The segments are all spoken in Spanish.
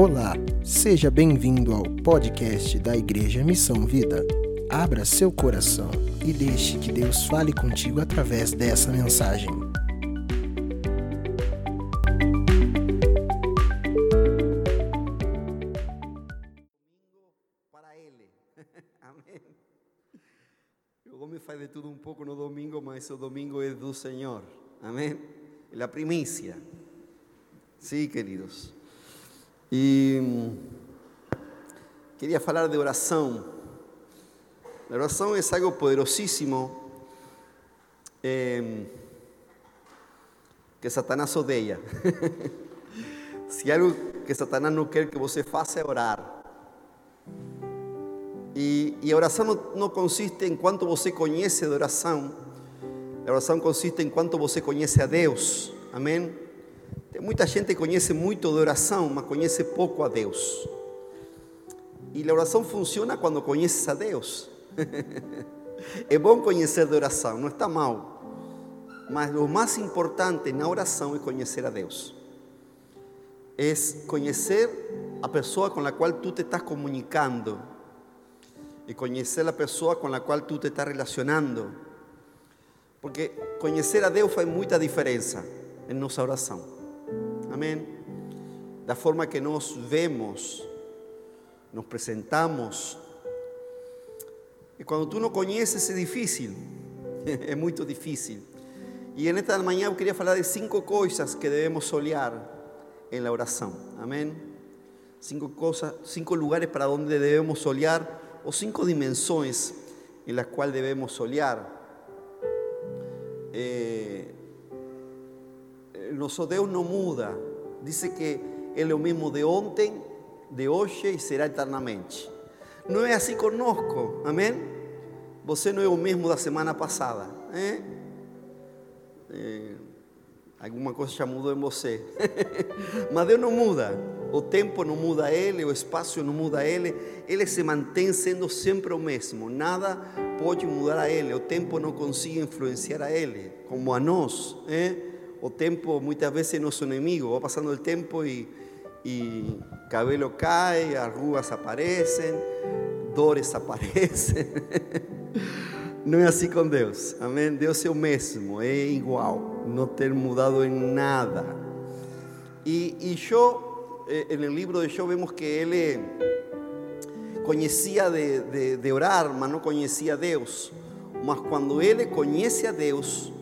Olá, seja bem-vindo ao podcast da Igreja Missão Vida. Abra seu coração e deixe que Deus fale contigo através dessa mensagem. para Ele. Amém. O homem faz de tudo um pouco no domingo, mas o domingo é do Senhor. Amém. É a primícia. Sim, queridos. E hum, queria falar de oração. A oração é algo poderosíssimo eh, que Satanás odeia. Se algo que Satanás não quer que você faça é orar. E, e a oração não, não consiste em quanto você conhece de oração, a oração consiste em quanto você conhece a Deus. Amém? Tem muita gente que conhece muito de oração, mas conhece pouco a Deus. E a oração funciona quando conheces a Deus. é bom conhecer de oração, não está mal. Mas o mais importante na oração é conhecer a Deus. É conhecer a pessoa com a qual tu te estás comunicando. E conhecer a pessoa com a qual tu te estás relacionando. Porque conhecer a Deus faz muita diferença em nossa oração. Amém? Da forma que nós vemos, nos apresentamos. E quando tu não conheces é difícil, é muito difícil. E nesta manhã eu queria falar de cinco coisas que devemos olhar em la oração. Amém? Cinco coisas, cinco lugares para onde devemos olhar ou cinco dimensões em las quais devemos olhar. Eh, nosso Deus não muda. Diz que Ele é o mesmo de ontem, de hoje e será eternamente. Não é assim conosco, amém? Você não é o mesmo da semana passada. Eh? Eh, alguma coisa já mudou em você. Mas Deus não muda. O tempo não muda Ele, o espaço não muda Ele. Ele se mantém sendo sempre o mesmo. Nada pode mudar a Ele. O tempo não consegue influenciar a Ele, como a nós. Eh? O tempo muitas vezes é nosso inimigo. Vai passando o tempo e, e cabelo cai, as rugas aparecem, dores aparecem. Não é assim com Deus. Amém? Deus é o mesmo, é igual, não ter mudado em nada. E, e Jó, no livro de Jó, vemos que ele conhecia de, de, de orar, mas não a Deus. Mas quando ele conhece a Deus,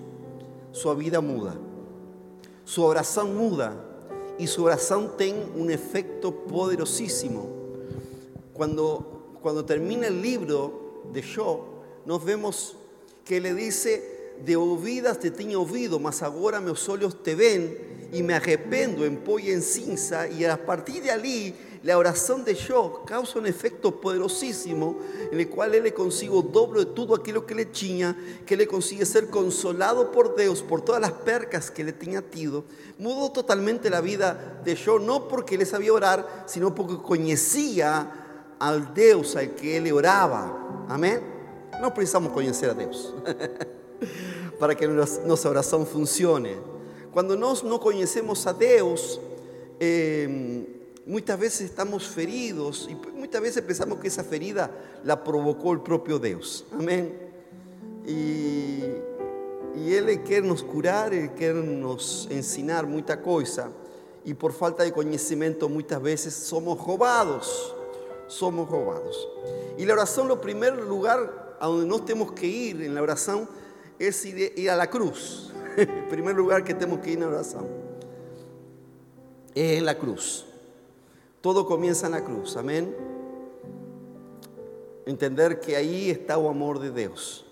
sua vida muda. Sua oração muda. E sua oração tem um efeito poderosíssimo. Quando, quando termina o livro de Jó, nós vemos que ele dice, de ouvidas te tinha ouvido, mas agora meus olhos te ven e me arrependo em pó e em cinza. E a partir de ali, a oração de Jó causa um efeito poderosíssimo, en el qual ele consigue o dobro de tudo aquilo que ele tinha, que ele consigue ser consolado por Deus, por todas as percas que ele tinha tido. Mudou totalmente a vida de Jó, não porque ele sabia orar, sino porque conhecia al Deus al que ele orava. Amém? Não precisamos conhecer a Deus para que nossa oração funcione. Quando nós não conhecemos a Deus, eh, muitas vezes estamos feridos e muitas vezes pensamos que essa ferida la provocou o próprio Deus. Amém? E, e Ele quer nos curar, Ele quer nos ensinar muita coisa. E por falta de conhecimento, muitas vezes somos roubados. Somos roubados. E a oração, no primeiro lugar, a donde nos tenemos que ir en la oración es ir, ir a la cruz. El primer lugar que tenemos que ir en la oración es en la cruz. Todo comienza en la cruz, amén. Entender que ahí está o amor de Deus.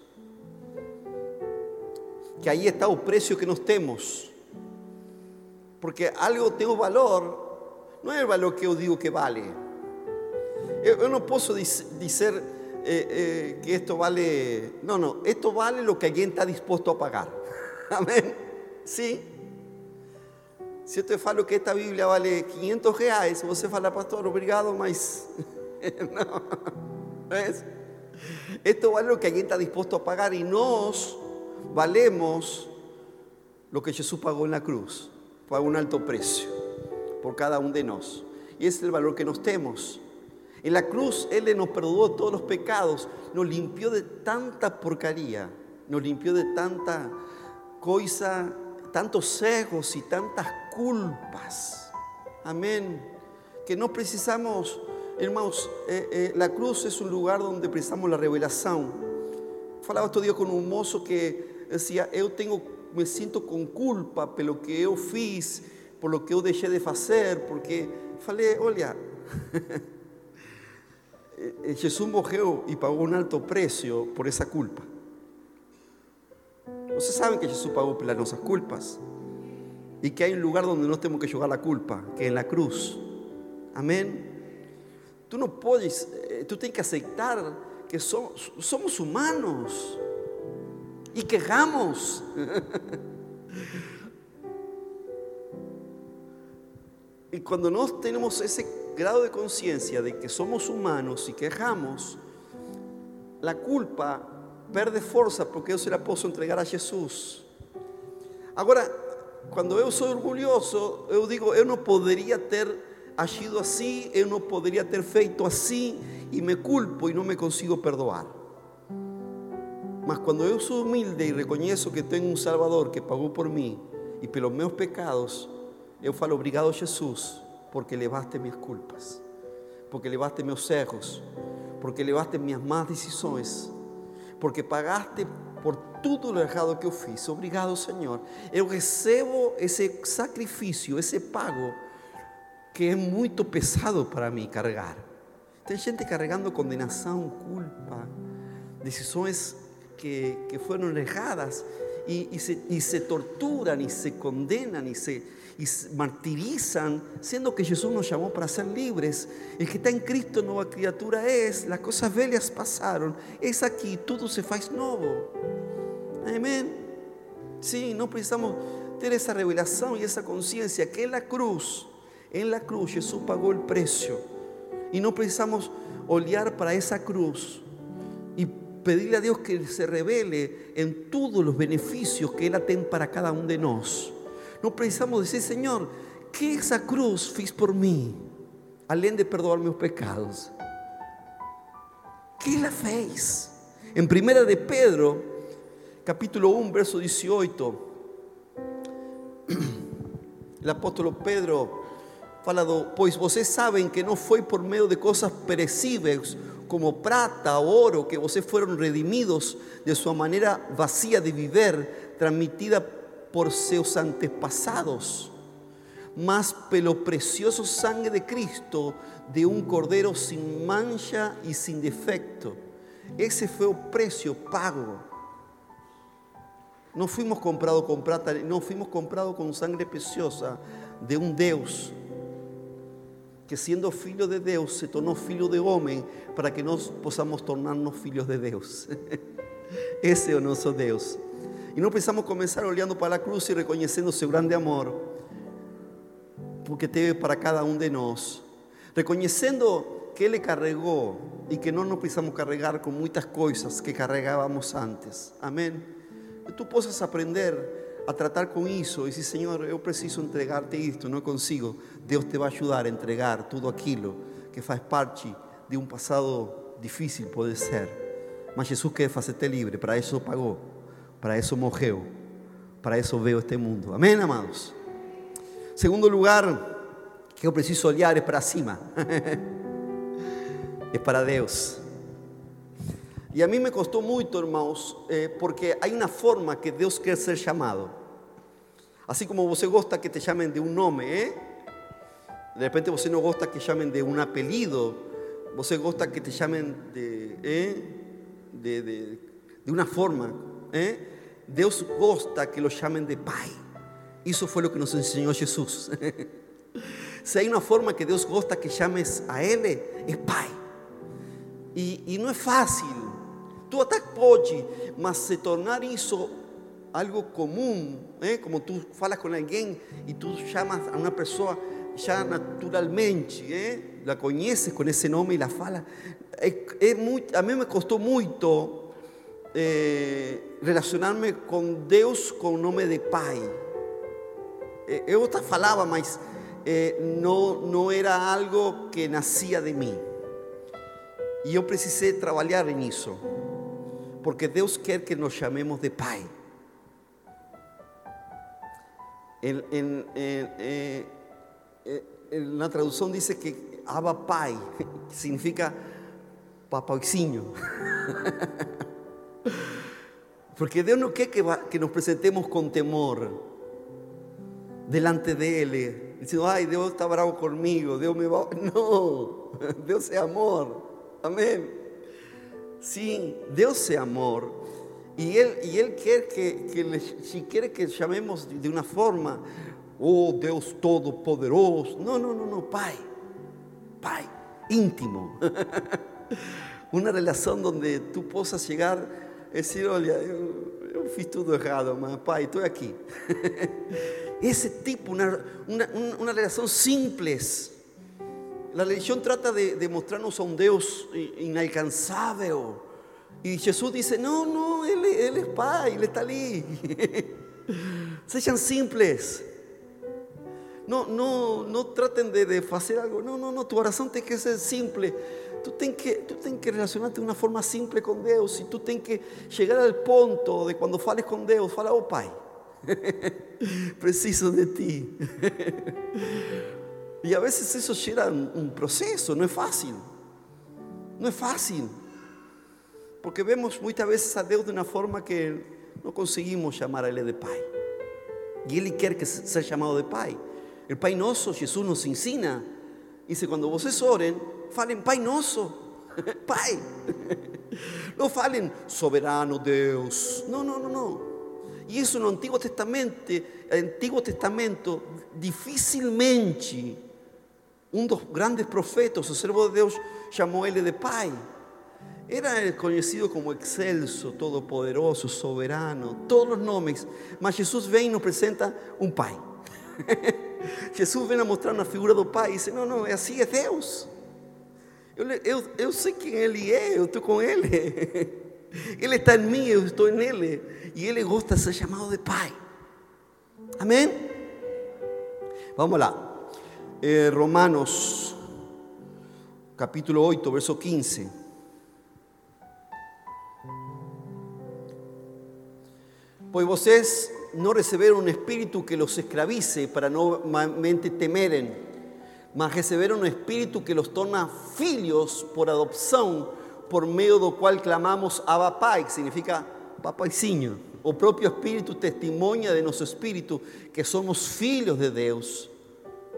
Que ahí está o precio que nos temos. Porque algo tem o valor, não é o valor que eu digo que vale. Eu, eu não posso eh, eh, que esto vale, no, no, esto vale lo que alguien está dispuesto a pagar. Amén. Sí. Se eu te falo que esta Bíblia vale 500 reais, você fala, pastor, obrigado, mas não. ¿Ves? Esto vale lo que alguien está dispuesto a pagar y nós valemos lo que Jesús pagó en la cruz, pagó un alto precio por cada uno de nosotros. y es el valor que nos temos. En la cruz Él nos perdonó todos los pecados, nos limpió de tanta porcaría, nos limpió de tanta cosa, tantos cegos y tantas culpas. Amén. Que no precisamos, hermanos, eh, eh, la cruz es un lugar donde precisamos la revelación. Falaba otro día con un mozo que decía, yo tengo, me siento con culpa pelo que yo fiz, por lo que yo dejé de hacer, porque falei, olha, eh, Jesús morreu y pagó un alto precio por esa culpa. Ustedes saben que Jesús pagó por nuestras culpas y que hay un lugar donde no tenemos que jugar la culpa, que es en la cruz. Amén. Tú no puedes, eh, tú tienes que aceptar que somos, humanos y quejamos. y cuando no tenemos ese grado de conciencia de que somos humanos y quejamos, la culpa perde fuerza porque yo se la puedo entregar a Jesús. Ahora, cuando yo soy orgulloso, yo digo, yo no podría ter agido así, yo no podría ter feito así, y me culpo y no me consigo perdoar. Mas cuando yo soy humilde y reconozco que tengo un Salvador que pagó por mí y por los meus pecados, yo falo obrigado Jesús porque levaste mis culpas, porque levaste meus erros, porque levaste minhas más decisiones porque pagaste por todo lo errado que yo fiz. Obrigado, Señor. Yo recebo ese sacrificio, ese pago que es muy pesado para mí cargar. Hay gente cargando condenación, culpa, decisiones que, que fueron erradas y, se, y se torturan y se condenan y se, y martirizan, siendo que Jesús nos llamó para ser libres. El que está en Cristo, nueva criatura es, las cosas bellas pasaron, es aquí, todo se faz nuevo. Amén. Sí, no precisamos tener esa revelación y esa conciencia que en la cruz, en la cruz Jesús pagó el precio. Y no precisamos olear para esa cruz y pedirle a Dios que se revele en todos los beneficios que Él tiene para cada uno de nosotros. No precisamos decir, Señor, ¿qué esa cruz fiz por mí? Além de perdoar mis pecados. ¿Qué la fez? En primera de Pedro, capítulo 1, verso 18, el apóstol Pedro falado, pues vocês saben que no fue por medio de cosas perecíveis como prata o oro que vocês fueron redimidos de su manera vacía de vivir, transmitida por sus antepasados, más pelo precioso sangre de Cristo de un cordero sin mancha y sin defecto. Ese fue el precio pago. No fuimos comprados con plata, no fuimos comprados con sangre preciosa de un Dios que siendo filho de Dios se tornó filho de hombre para que nos podamos tornarnos filhos de Dios. Ese es Dios. Y no precisamos comenzar oleando para la cruz y reconociendo su grande amor, porque te para cada uno de nosotros. Reconociendo que le cargó y que no nos precisamos cargar con muchas cosas que cargábamos antes. Amén. Que tú puedas aprender a tratar con eso y decir, Señor, yo preciso entregarte esto, no consigo. Dios te va a ayudar a entregar todo aquello que faz parte de un pasado difícil, puede ser. Mas Jesús quer hacerte libre, para eso pagó. Para eso mojeo, para eso veo este mundo. Amén, amados. Segundo lugar, que yo preciso olhar es para cima. es para Dios. Y a mí me costó mucho, hermanos, eh, porque hay una forma que Dios quiere ser llamado. Así como você gosta que te llamen de un nombre, ¿eh? de repente você no gosta que llamen de un apellido, você gosta que te llamen de, ¿eh? de, de, de una forma. ¿eh? Dios gusta que lo llamen de Pai. Eso fue lo que nos enseñó Jesús. si hay una forma que Dios gusta que llames a Él, es Pai. Y, no es fácil. Tú até pode, mas se tornar eso algo común, ¿eh? como tú falas con alguien y tú llamas a una persona ya naturalmente, ¿eh? la conoces con ese nombre y la fala. a mí me costó mucho eh, relacionar-me com Deus com o nome de Pai. Eu eh, até falava, mas eh, no, no era algo que nacía de mí. E eu precisei trabalhar nisso, porque Deus quer que nos chamemos de Pai. En, en, en, eh, en la traducción dice que Abba Pai, significa papaizinho. Porque Dios no quiere que, nos presentemos con temor delante de Él, diciendo, ay, Dios está bravo conmigo, Dios me va... No, Dios es amor. Amén. Sí, Dios es amor. Y Él, y él quiere que, que si quiere que llamemos de una forma, oh Dios Todopoderoso. No, no, no, no, Pai. Pai, íntimo. Una relação donde tú possas llegar decir, olha, eu, eu fiz tudo errado, mas Pai, estou aqui. Ese tipo, una, una, una- relación simples. La religión trata de, mostrarnos a un Dios i- inalcanzável. Y Jesús dice, no, no, Él, es Pai, Él está ali. Sean simples. No, no, no traten de, de hacer algo. No, no, no. Tu oración tiene que ser simple. Tú tienes que, tú tienes que relacionarte de una forma simple con Dios. Y tú tienes que llegar al punto de cuando fales con Dios, fala, oh Pai, preciso de ti. y a veces eso lleva un, un proceso, no es fácil. No es fácil. Porque vemos muchas veces a Dios de una forma que no conseguimos llamar a Él de Pai. Y Él quiere que sea llamado de Pai. El Pai Nosso, Jesús nos ensina. Dice, cuando vocês orem, falem Pai Nosso. Pai. No falen soberano Deus. No, no, no, no. E isso no Antigo Testamento, Antigo Testamento, dificilmente um dos grandes profetas, o servo de Deus, chamou ele de Pai. Era conhecido como excelso, todopoderoso, soberano, todos os nomes. Mas Jesus vem e nos apresenta um Pai. Jesus vem a mostrar na figura do Pai e diz: Não, não, assim é Deus. Eu, eu, eu sei quem Ele é, eu estou com Ele. Está em mim, eu estou nele. E Ele gosta de ser chamado de Pai. Amém? Vamos lá. Eh, Romanos, capítulo 8, verso 15. Pois vocês não receberam um espírito que los escravize para novamente temeren, mas receberam um espírito que los torna filhos por adopção, por meio do qual clamamos Abba Pai, que significa papaizinho. O próprio Espírito testemunha de nosso espírito que somos filhos de Deus.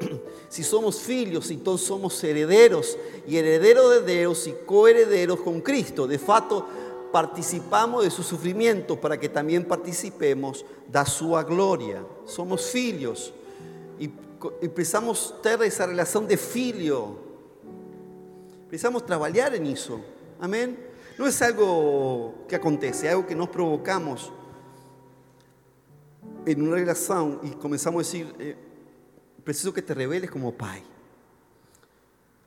Si somos filhos, então somos herederos, e herederos de Deus e coherederos com Cristo. De fato, participamos de sus sufrimientos para que también participemos da sua gloria. Somos filhos y, y precisamos ter esa relación de filho. Precisamos trabalhar eso. Amén. No es algo que acontece, es algo que nos provocamos en una relación y comenzamos a decir, eh, preciso que te reveles como pai.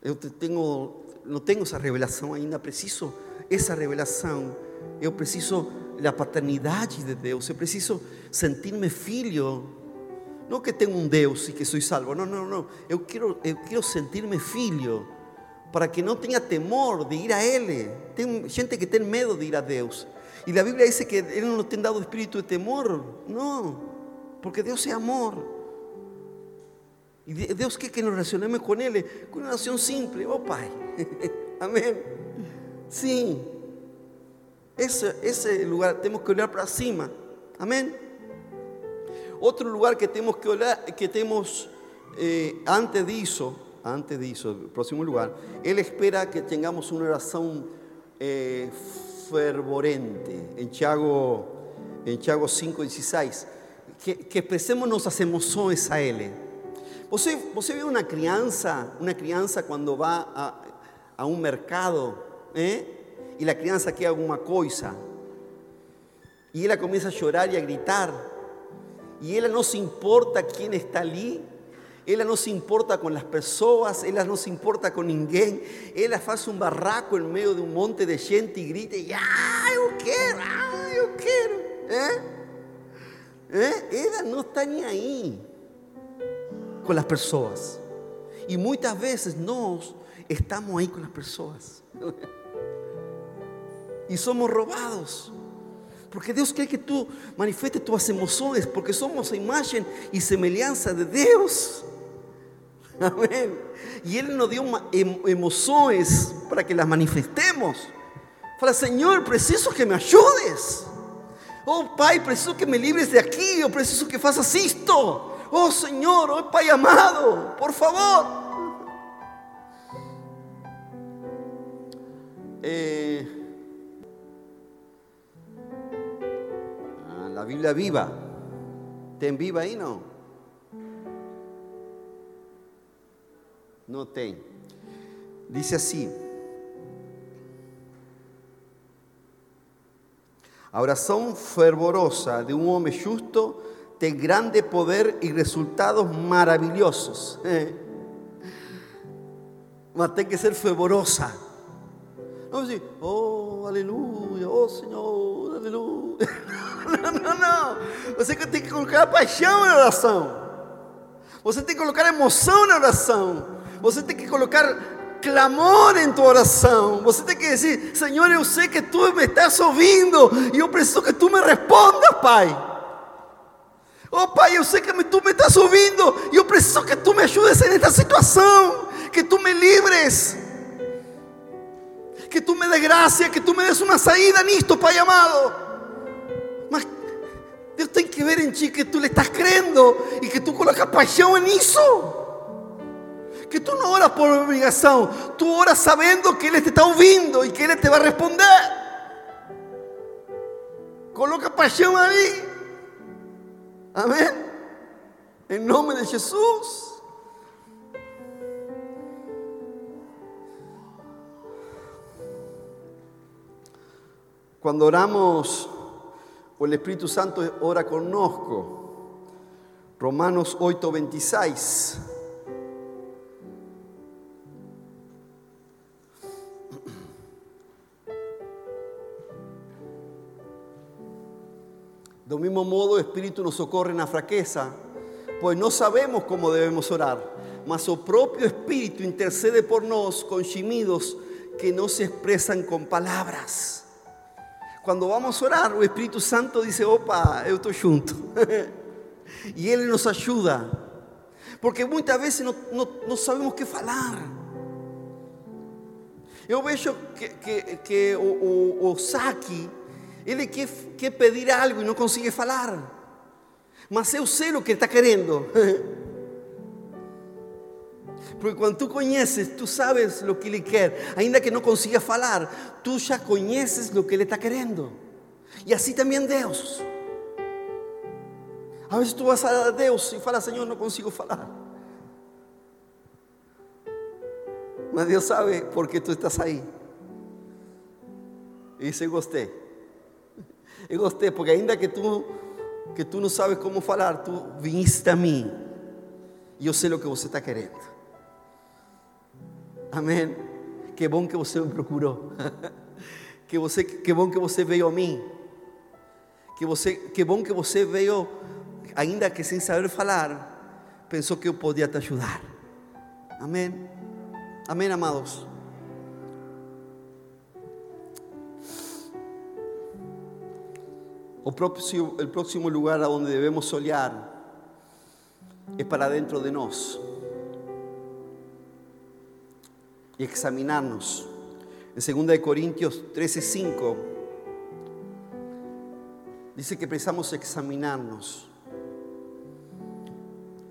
Eu te tenho, não tenho essa revelação ainda, preciso essa revelação. Eu preciso da paternidade de Deus, eu preciso sentir-me filho. Não que tenho um Deus e que sou salvo, não, não, não. Eu quero, eu quero sentir-me filho, para que não tenha temor de ir a. Tem gente que tem medo de ir a Deus. E a Bíblia diz que Ele não nos tem dado espírito de temor. Não, porque Deus é amor. Y Dios quiere que nos relacionemos con Él, con una oración simple, oh Pai. Amén. Sí. Ese, ese lugar tenemos que orar para cima. Amén. Otro lugar que tenemos que orar, que tenemos eh, antes de eso, antes el próximo lugar, Él espera que tengamos una oración eh, fervorente. En Tiago, en Tiago 5, 16. Que, que expresemos nossas emoções a Ele. Você, você vê uma criança, uma criança quando vai a, a um mercado, eh? e a criança quer alguma coisa, e ela começa a chorar e a gritar, e ela não se importa quem está ali, ela não se importa com as pessoas, ela não se importa com ninguém, ela faz um barraco no meio de um monte de gente e grita, ah, eu quero, ah, eu quero, eh? Eh? ela não está nem aí. con las personas. Y muchas veces nos estamos ahí con las personas. Y somos robados. Porque Dios quiere que tú manifiestes tus emociones, porque somos imagen y semejanza de Dios. Amén. Y Él nos dio em, emociones para que las manifestemos. Para Señor, preciso que me ayudes. Oh Pai, preciso que me libres de aquí. Oh, preciso que hagas esto. Oh Señor, oh Pai amado, por favor. Eh, Biblia viva. ¿Ten viva ahí no? No ten. Dice así. A oração fervorosa de um homem justo tem grande poder e resultados maravilhosos. Mas tem que ser fervorosa. Oh, aleluia, oh Senhor, aleluia. Não, não, não. Você tem que colocar paixão na oração. Você tem que colocar emoção na oração. Você tem que colocar clamor en tu oración. Você tem que decir, Señor, yo sé que tú me estás ouvindo y yo preciso que tú me respondas, Pai. Oh, Pai, yo sé que tú me estás ouvindo y yo preciso que tú me ayudes en esta situación, que tú me libres. Que tú me des gracia, que tú me des una saída nisto, Pai amado. Mas Deus tem que ver en ti que tú le estás creyendo y que tú colocas en eso. Que tú no oras por obligación, tú oras sabiendo que Él te está ouvindo y que Él te va a responder. Coloca pasión ahí. Amén. En nombre de Jesús. Cuando oramos, o el Espíritu Santo ora conozco. Romanos 8, 26. Do mismo modo, o Espírito nos socorre na fraqueza, pois não sabemos como devemos orar, mas o próprio Espírito intercede por nós com gemidos que não se expressam com palavras. Quando vamos orar, o Espírito Santo diz: opa, eu estou junto. e Ele nos ajuda. Porque muitas vezes não, não, não sabemos o que falar. Eu vejo que, que, que o, o, pedir algo e não consegue falar. Mas eu sei o que está querendo. Porque quando tu conheces, tu sabes o que ele quer, ainda que não consiga falar, tu já conheces o que ele está querendo. E assim também Deus. A vezes tu vas a Deus e fala, Senhor, não consigo falar. Mas Deus sabe porque tu estás aí. E dice. Eu gostei, porque ainda que tu, que tu não sabes como falar, tu viniste a mim. E eu sei o que você está querendo. Amém. Que bom que você me procurou. Que, você, que bom que a mim. Que, você, que bom que você veio, ainda que sem saber falar, pensou que eu podia te ajudar. Amém. Amém, amados. El próximo lugar a donde debemos solear es para dentro de nos y examinarnos. En 2 Corintios 13:5 dice que precisamos examinarnos.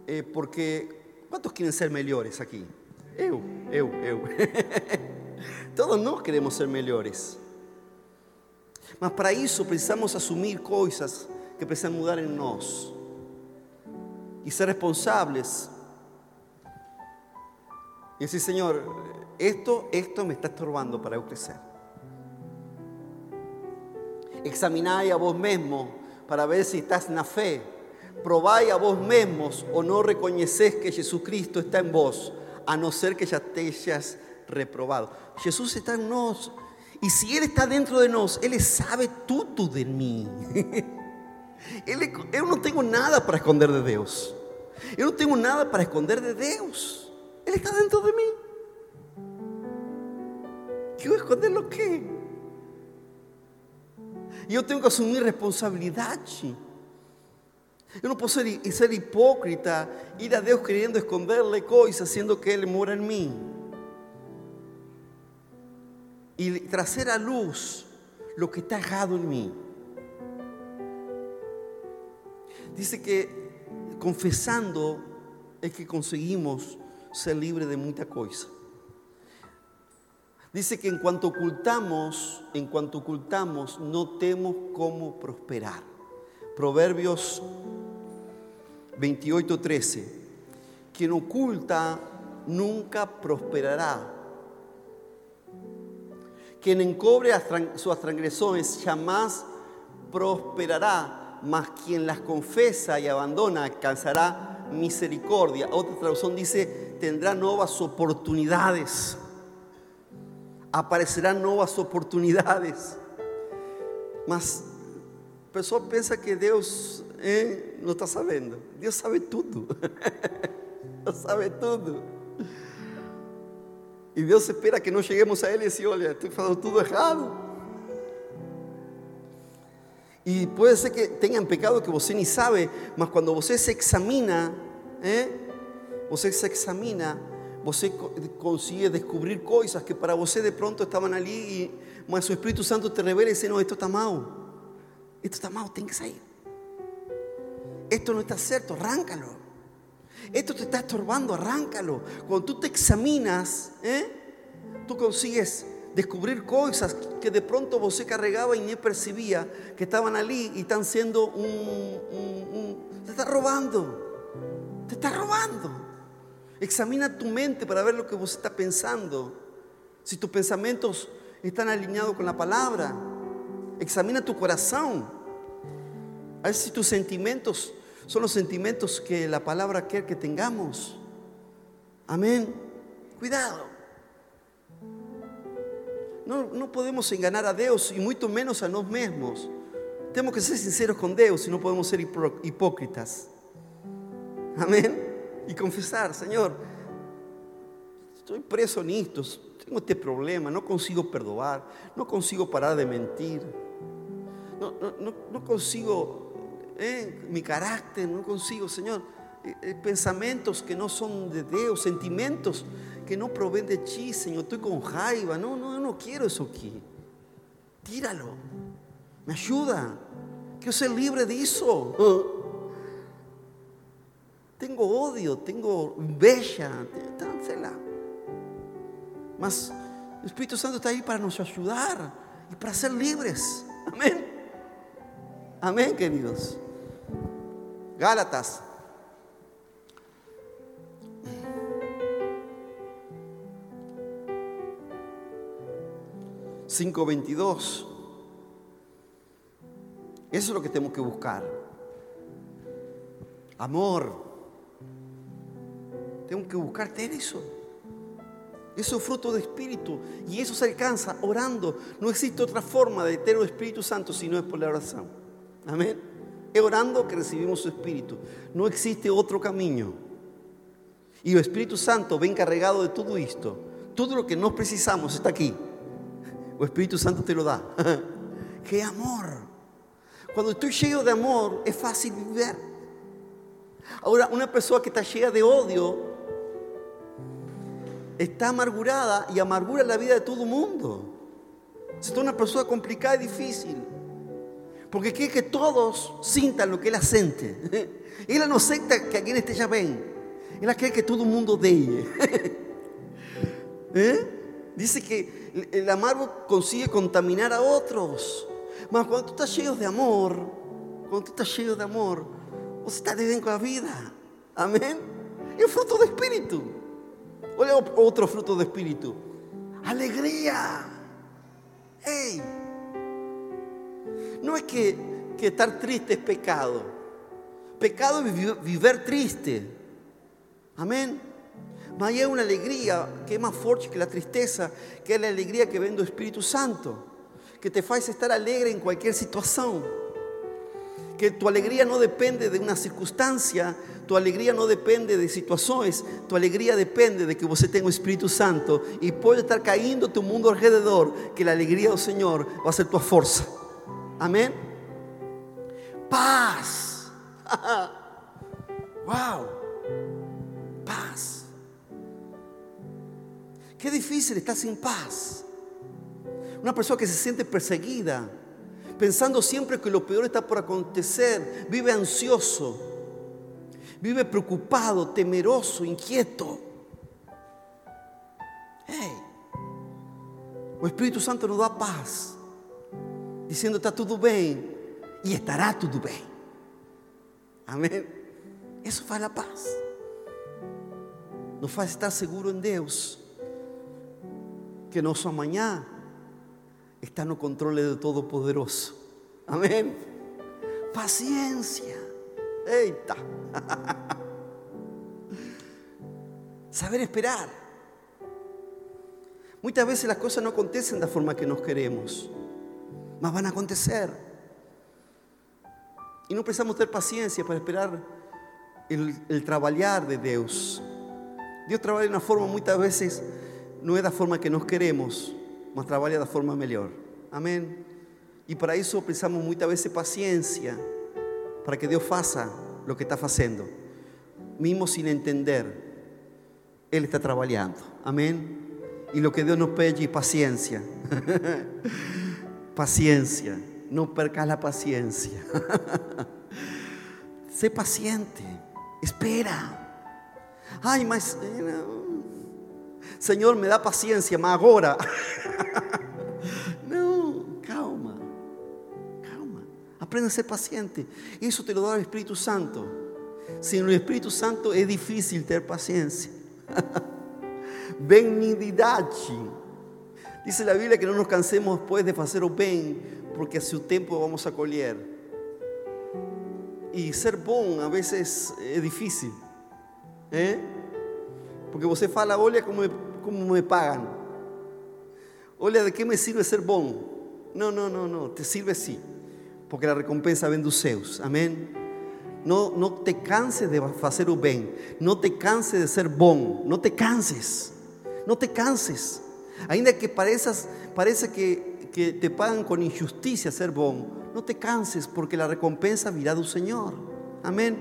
Eh, porque, ¿cuántos quieren ser mejores aquí? Eu, eu, eu. Todos nós queremos ser melhores. Mas para isso precisamos assumir coisas que precisam mudar em nós e ser responsáveis. E dizer, Senhor, esto, esto me está estorbando para crescer. Examinai a vos mesmo para ver se estás na fé. Probai a vos mesmos ou não reconheces que Jesucristo está em vos, a não ser que já estejas reprobado. Jesus está em nós. Y si Él está dentro de nosotros, Él sabe todo de mí. Él, yo no tengo nada para esconder de Dios. Eu não tenho nada para esconder de Deus. Ele está dentro de eu esconder o quê? E eu tenho que assumir responsabilidade. Eu não posso ser, hipócrita, ir a Deus querendo esconderle coisas, sendo que Ele mora em mim. E trazer à luz o que está errado em mim. Dice que confesando es que conseguimos ser libres de mucha cosa. Dice que en cuanto ocultamos, en cuanto ocultamos, no tenemos cómo prosperar. Proverbios 28, 13. Quien oculta nunca prosperará. Quien encobre sus transgresiones jamás prosperará mas quien las confesa y abandona alcanzará misericordia. Otra traducción dice, tendrá nuevas oportunidades. Aparecerán nuevas oportunidades. Mas a pessoa pensa que Deus eh, não está sabendo. Deus sabe tudo. Deus sabe tudo. E Deus espera que nós cheguemos a Ele e dizer, olha, estou fazendo tudo errado. Y puede ser que tengan pecado que você ni sabe, mas cuando você se examina, ¿eh? se examina, você consigue descubrir cosas que para você de pronto estaban allí, mas su Espíritu Santo te revela y dice, no, esto está mal, esto está mal, tiene que salir. Esto no está cierto, arráncalo. Esto te está estorbando, arráncalo. Cuando tú te examinas, ¿eh? tú consigues descubrir cosas que de pronto você carregaba y ni percibía que estaban allí y están siendo un, Te está robando. Te está robando. Examina tu mente para ver lo que vos está pensando. Si tus pensamientos están alineados con la palabra. Examina tu corazón. A ver si tus sentimientos son los sentimientos que la palabra quiere que tengamos. Amén. Cuidado. No, podemos enganar a Dios y mucho menos a nosotros mismos. Tenemos que ser sinceros con Dios y no podemos ser hipócritas. Amén. Y confesar, Señor, estoy preso en esto, tengo este problema, no consigo perdonar, no consigo parar de mentir, no, consigo eh, mi carácter, no consigo, Señor, eh, eh, pensamientos que no son de Dios, sentimientos que no proveen de ti, Señor. Estoy con jaiba. No, no, no quiero eso aquí. Tíralo. Me ayuda. Quiero ser libre de eso. Tengo odio, tengo bella. Mas el Espíritu Santo está ahí para nos ayudar y para ser libres. Amén. Amén, queridos. Gálatas 5.22. Eso es lo que tenemos que buscar. Amor. Tengo que buscar eso. Eso es fruto de espíritu. Y eso se alcanza orando. No existe otra forma de tener el Espíritu Santo si no es por la oración. Amén. Es orando que recibimos su Espíritu. No existe otro camino. Y el Espíritu Santo ven encargado de todo esto. Todo lo que nos precisamos está aquí. O Espíritu Santo te lo da. ¡Qué amor! Cuando estoy lleno de amor, es fácil vivir. Ahora, una persona que está llena de odio está amargurada y amargura la vida de todo el mundo. Es una persona complicada y difícil. Porque quiere que todos sientan lo que él siente. Él no acepta que alguien esté ya bien. Él quiere que todo el mundo de ¿Eh? Dice que el amargo consigue contaminar a otros. Mas cuando tú estás lleno de amor, cuando tú estás lleno de amor, vos estás de bien con la vida. Amén. El fruto de espíritu. Otro fruto de espíritu. Alegría. Hey. No es que, que estar triste es pecado. Pecado es vivir triste. Amén. Mas hay una alegría que es más fuerte que la tristeza, que es la alegría que vem do Espíritu Santo, que te hace estar alegre en cualquier situación, Que tu alegría no depende de una circunstancia, tu alegría no depende de situaciones, tu alegría depende de que você tenga o Espírito Santo y puede estar cayendo tu mundo alrededor, que la alegría del Señor va a ser tu fuerza. Amén. Paz. wow. Paz. Qué difícil estar sin paz. Una persona que se siente perseguida, pensando siempre que lo peor está por acontecer, vive ansioso, vive preocupado, temeroso, inquieto. Hey, o Espíritu Santo nos da paz, diciendo está todo bien y estará todo bien. Amén. Eso faz la paz. Nos faz estar seguro en Dios que nosso amanhã está no controle do Todo-Poderoso. Amém? Paciência. Eita. Saber esperar. Muitas vezes as coisas não acontecem da forma que nós queremos, mas vão acontecer. E não precisamos ter paciência para esperar o trabalhar de Deus. Deus trabalha de uma forma muitas vezes não é da forma que nós queremos, mas trabalha da forma melhor. Amém? E para isso precisamos muitas vezes paciência, para que Deus faça o que está fazendo, mesmo sem entender, Ele está trabalhando. Amém? E o que Deus nos pede é paciência. paciência. Não percas a paciência. Sé paciente. Espera. Ai, mas. Senhor, me dá paciência, mas agora. Não, calma. Calma. Aprenda a ser paciente. Isso te lo dá o Espírito Santo. Sem o Espírito Santo é difícil ter paciência. Benignidade. Dice la Biblia que no nos cansemos después de hacer bem, porque a su tempo vamos a colher. E ser bom a vezes é difícil. ¿eh? Porque você fala, olha como me, como me pagam. Olha, de que me sirve ser bom? Não, não, não, não. Te sirve sim. Porque a recompensa vem dos céus. Amém? Não, não te canses de fazer o bem. Não te canses de ser bom. Não te canses. Não te canses. Ainda que pareças, pareça que, que te pagam com injustiça ser bom. Não te canses, porque a recompensa virá do Senhor. Amém?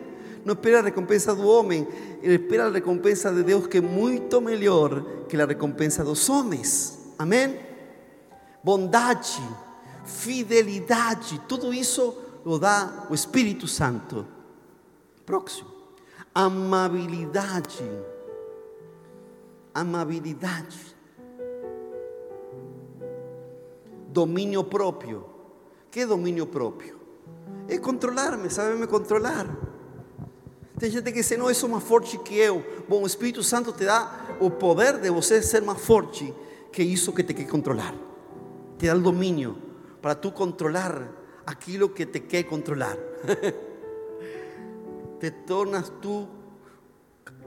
Não espera recompensa do homem, espera a recompensa de Deus que é muito melhor que a recompensa dos homens. Amém? Bondade, fidelidade, tudo isso lo dá o Espírito Santo. Próximo. Amabilidade. Amabilidade. Domínio próprio. Que domínio próprio? É controlar-me, controlar. Tem gente que diz, não, eu sou mais forte que eu. Bom, o Espírito Santo te dá o poder de você ser mais forte que isso que te quer controlar. Te dá o domínio para tu controlar aquilo que te quer controlar. te tornas tu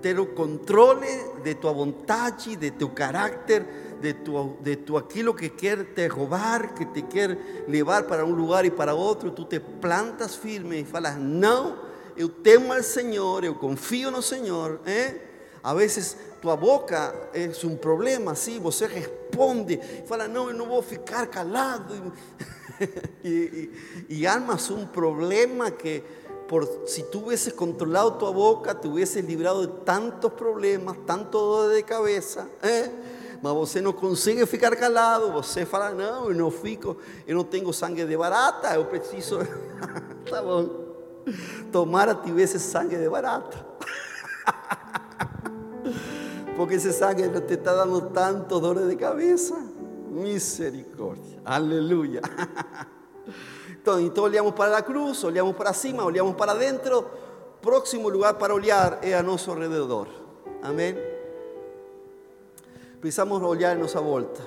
ter o controle de tua vontade, de teu caráter, de tu, de tu aquilo que quer te roubar, que te quer levar para um lugar e para outro, tu te plantas firme e falas, não, eu temo ao Senhor, eu confio no Senhor. Eh? A vezes tua boca é um problema, assim, você responde, fala, não, eu não vou ficar calado. e, e, e armas problema que por si tú hubieses controlado tu boca, te hubieses librado de tantos problemas, tanto dolor de cabeza, ¿eh? mas você não consegue ficar calado, você fala, não, eu não fico, eu não tenho sangue de barata, eu preciso, tá bom, tomara tivesse sangue de barata, porque esse sangue te está dando tanto dor de cabeça, misericórdia, aleluia. Então, então olhamos para a cruz, olhamos para cima, olhamos para dentro. Próximo lugar para olhar é a nosso redor. Amém? Precisamos olhar em nossa volta.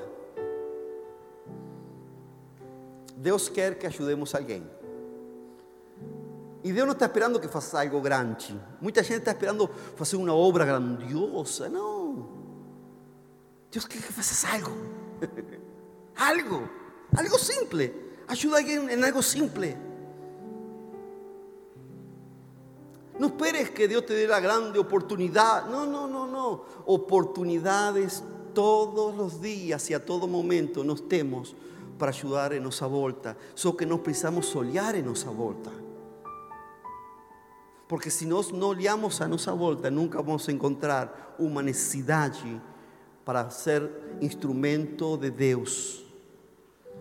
Deus quer que ajudemos alguém. E Deus não está esperando que faça algo grande. Muita gente está esperando fazer uma obra grandiosa. Não. Deus quer que faças algo. algo. Algo simples. Ayuda a alguien en algo simple. No esperes que Dios te dé la grande oportunidad. No, no, no, no. Oportunidades todos los días y a todo momento nos temos para ayudar en nuestra volta. Solo que nos precisamos olhar en nuestra volta. Porque si nós não olhamos a nossa volta, nunca vamos encontrar uma necessidade para ser instrumento de Deus.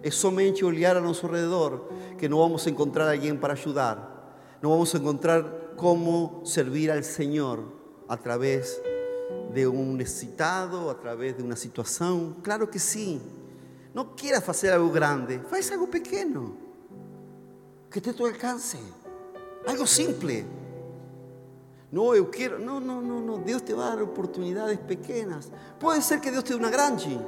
É somente olhar a nosso redor que não vamos encontrar alguém para ajudar. Não vamos encontrar como servir al Senhor a través de um necessitado, a través de uma situação. Claro que sim. Não quieras fazer algo grande, faz algo pequeno. Que te tu alcance. Algo simple. No, eu quero. Não, não, não, não. Deus te vai dar oportunidades pequenas. Pode ser que Deus te dê uma grande.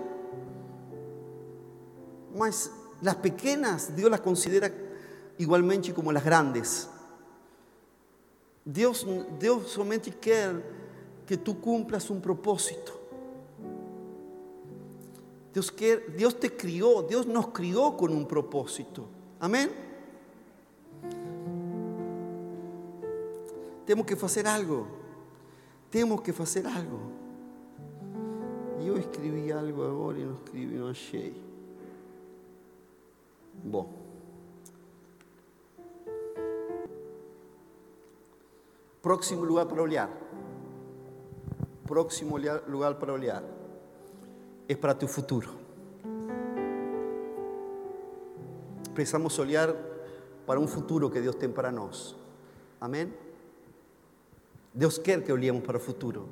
Mas las pequenas, Deus las considera igualmente como las grandes. Deus, Deus somente quer que tu cumplas um propósito. Deus, quer, Deus te criou, Deus nos criou com um propósito. Amém? Temos que fazer algo. Temos que fazer algo. E eu escrevi algo agora e não escrevi, não achei. Bom. Próximo lugar para olhar. Próximo lugar para olhar. É para tu futuro. Precisamos olhar para um futuro que Deus tem para nós. Amém? Deus quer que olhemos para o futuro.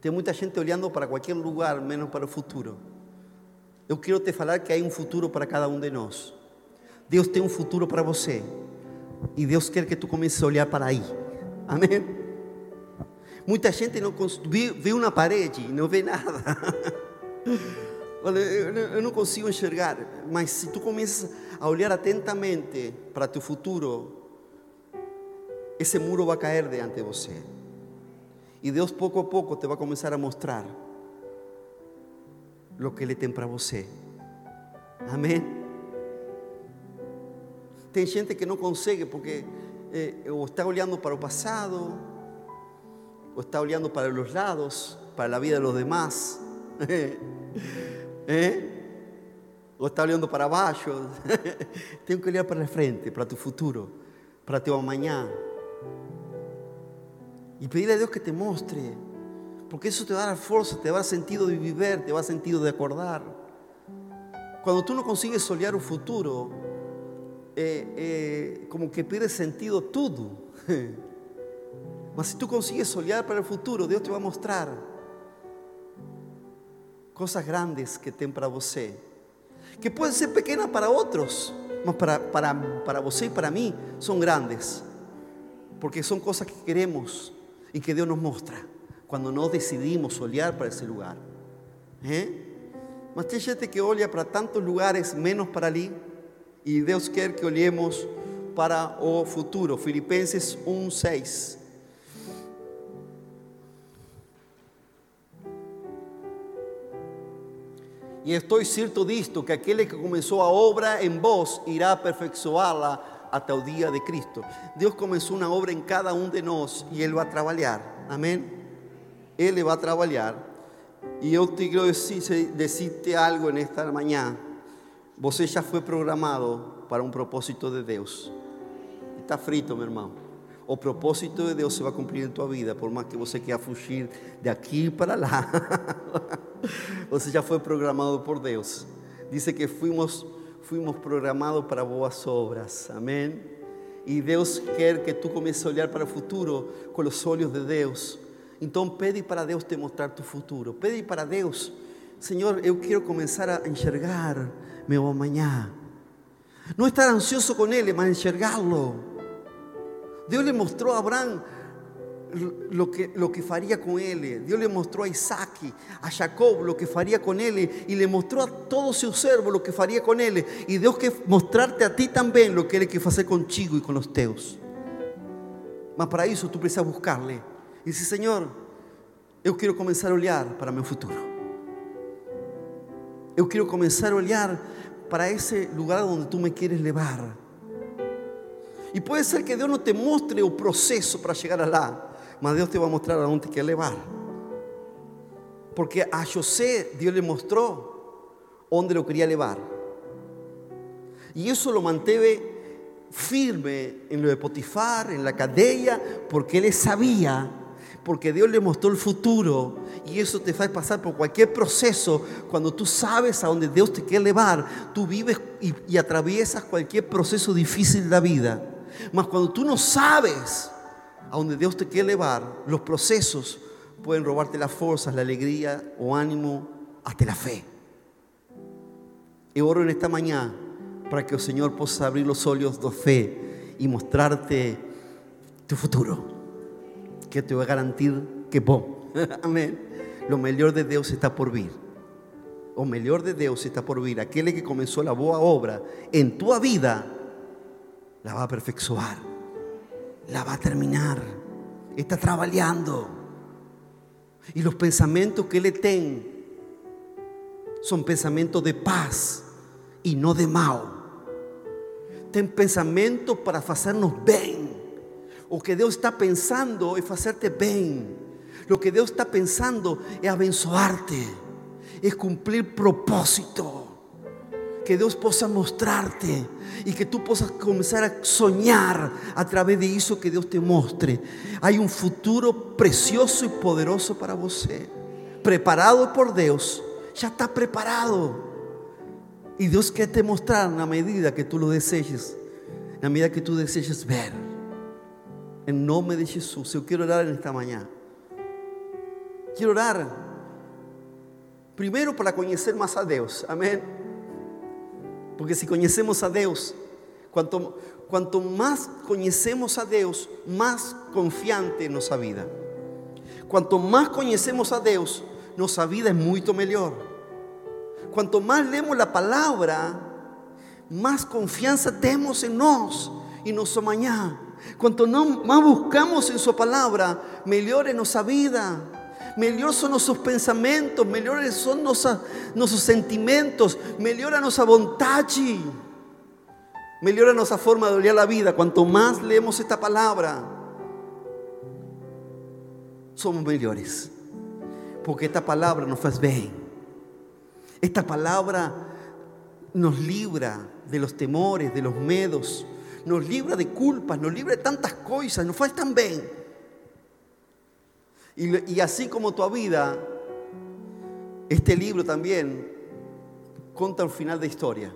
Tem muita gente olhando para qualquer lugar, menos para o futuro. Eu quero te falar que há um futuro para cada um de nós. Deus tem um futuro para você. E Deus quer que tu comeces a olhar para aí. Amém? Muita gente não vê uma parede e não vê nada. Eu não consigo enxergar, mas se tu começas a olhar atentamente para teu futuro, esse muro vai cair diante de você. E Deus pouco a pouco te vai começar a mostrar o que Ele tem para você. Amém? Tem gente que não consegue porque eh, está olhando para o passado, ou está olhando para os lados, para a vida de los demás. ¿Eh? Ou está olhando para baixo. Tenho que olhar para frente, para tu futuro, para teu amanhã. Y pedirle a Dios que te muestre. Porque eso te va a fuerza, te va a dar sentido de vivir, te va a sentido de acordar. Cuando tú no consigues solear un futuro, eh, eh, como que pierde sentido todo. Mas si tú consigues solear para el futuro, Dios te va a mostrar cosas grandes que tem para você. Que pueden ser pequeñas para otros, mas para, para, para você y para mí son grandes. Porque son cosas que queremos y que Dios nos muestra cuando nos decidimos olhar para ese lugar. ¿Eh? Mas que olha para tantos lugares menos para ali e Deus quer que olhemos para o futuro. Filipenses 1:6. E estou certo disto, que aquele que começou a obra em vós irá aperfeiçoá-la hasta el día de Cristo. Dios comenzó una obra en cada uno de nosotros y Él va a trabajar. Amén. Él va a trabajar. Y yo te quiero decir, decirte algo en esta mañana. Você ya fue programado para un propósito de Dios. Está frito, mi hermano. O propósito de Dios se va a cumplir en tu vida, por más que você quiera fugir de aquí para allá. você ya fue programado por Dios. Dice que fuimos fuimos programados para boas obras. Amém? E Deus quer que tu comece a olhar para o futuro com os olhos de Deus. Então pede para Deus te mostrar tu futuro. Pede para Deus, Senhor, eu quero começar a enxergar meu amanhã. Não estar ansioso com ele, mas enxergá-lo. Deus lhe a Abraão lo que, lo que faría con él. Dios le mostró a Isaac, a Jacob lo que faría con él y le mostró a todos sus servos lo que faría con él. Y Dios que mostrarte a ti también lo que Él quiere hacer contigo y con los teus. Mas para eso tú precisas buscarle. Y dice, Señor, yo quiero comenzar a olhar para mi futuro. Yo quiero comenzar a olhar para ese lugar donde tú me quieres llevar. E pode ser que Deus não te mostre o processo para chegar lá, mas Deus te vai mostrar aonde te quer levar. Porque a José Deus lhe mostrou onde lo queria levar. E isso lo manteve firme en lo de Potifar, en la cadena, porque él sabía, porque Dios le mostró el futuro y eso te hace pasar por cualquier proceso. Cuando tú sabes a dónde Dios te quiere llevar, tú vives y, y atraviesas cualquier proceso difícil de la vida. Mas cuando tú no sabes a dónde Dios te quiere llevar, los procesos pueden robarte las fuerzas, la alegría o ánimo, hasta la fe. Y oro en esta mañana para que el Señor possa abrir los ojos de fe y mostrarte tu futuro, que te va a garantir que bom. Amén. Lo mejor de Dios está por vir. O mejor de Dios está por vir. Aquel que comenzó la boa obra en tu vida, la va a perfeccionar, la va a terminar. Está trabajando. Y los pensamientos que Él tiene son pensamientos de paz y no de mal. Ten pensamento para hacernos bem. O que Deus está pensando é fazerte bem. O que Deus está pensando é abençoarte, é cumprir propósito. Que Deus possa mostrarte e que tu possas começar a sonhar a través de isso que Deus te mostre. Há um futuro precioso e poderoso para você, preparado por Deus, já está preparado. Y Dios quiere te mostrar en la medida que tú lo desees, en la medida que tú desees ver. En nombre de Jesús, yo quiero orar en esta mañana. Quiero orar primero para conocer más a Dios. Amén. Porque si conocemos a Dios, cuanto, cuanto más conocemos a Dios, más confiante nuestra vida. Cuanto más conocemos a Dios, nuestra vida es mucho mejor. Cuanto más leemos la palabra, más confianza tenemos en nos y nuestro mañana. Cuanto más buscamos en su palabra, mejor es nuestra vida. Mejor son nuestros pensamientos, mejores son nuestros sentimientos, mejora nuestra voluntad. Mejora nuestra forma de olhar la vida. Cuanto más leemos esta palabra, somos mejores. Porque esta palabra nos hace bien. Esta palabra nos libra de los temores, de los medos, nos libra de culpas, nos libra de tantas cosas, nos faz tan bien. Y, y así como tu vida, este libro también cuenta el final de historia.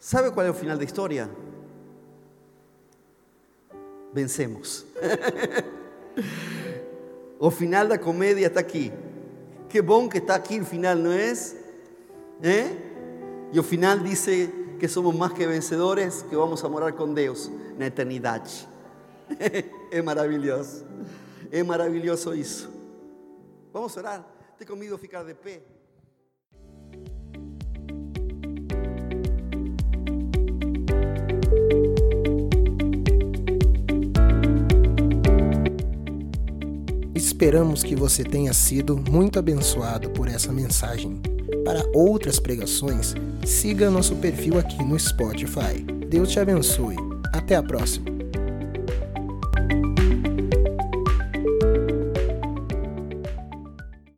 ¿Sabe cuál es el final de historia? Vencemos. o final da comédia está aqui. Que bom que está aqui no final, não é? ¿Eh? E o final diz que somos mais que vencedores, que vamos a morar com Deus na eternidade. É maravilhoso. É maravilhoso isso. Vamos orar. Te convido a ficar de pé. Esperamos que você tenha sido muito abençoado por essa mensagem. Para outras pregações, siga nosso perfil aqui no Spotify. Deus te abençoe. Até a próxima.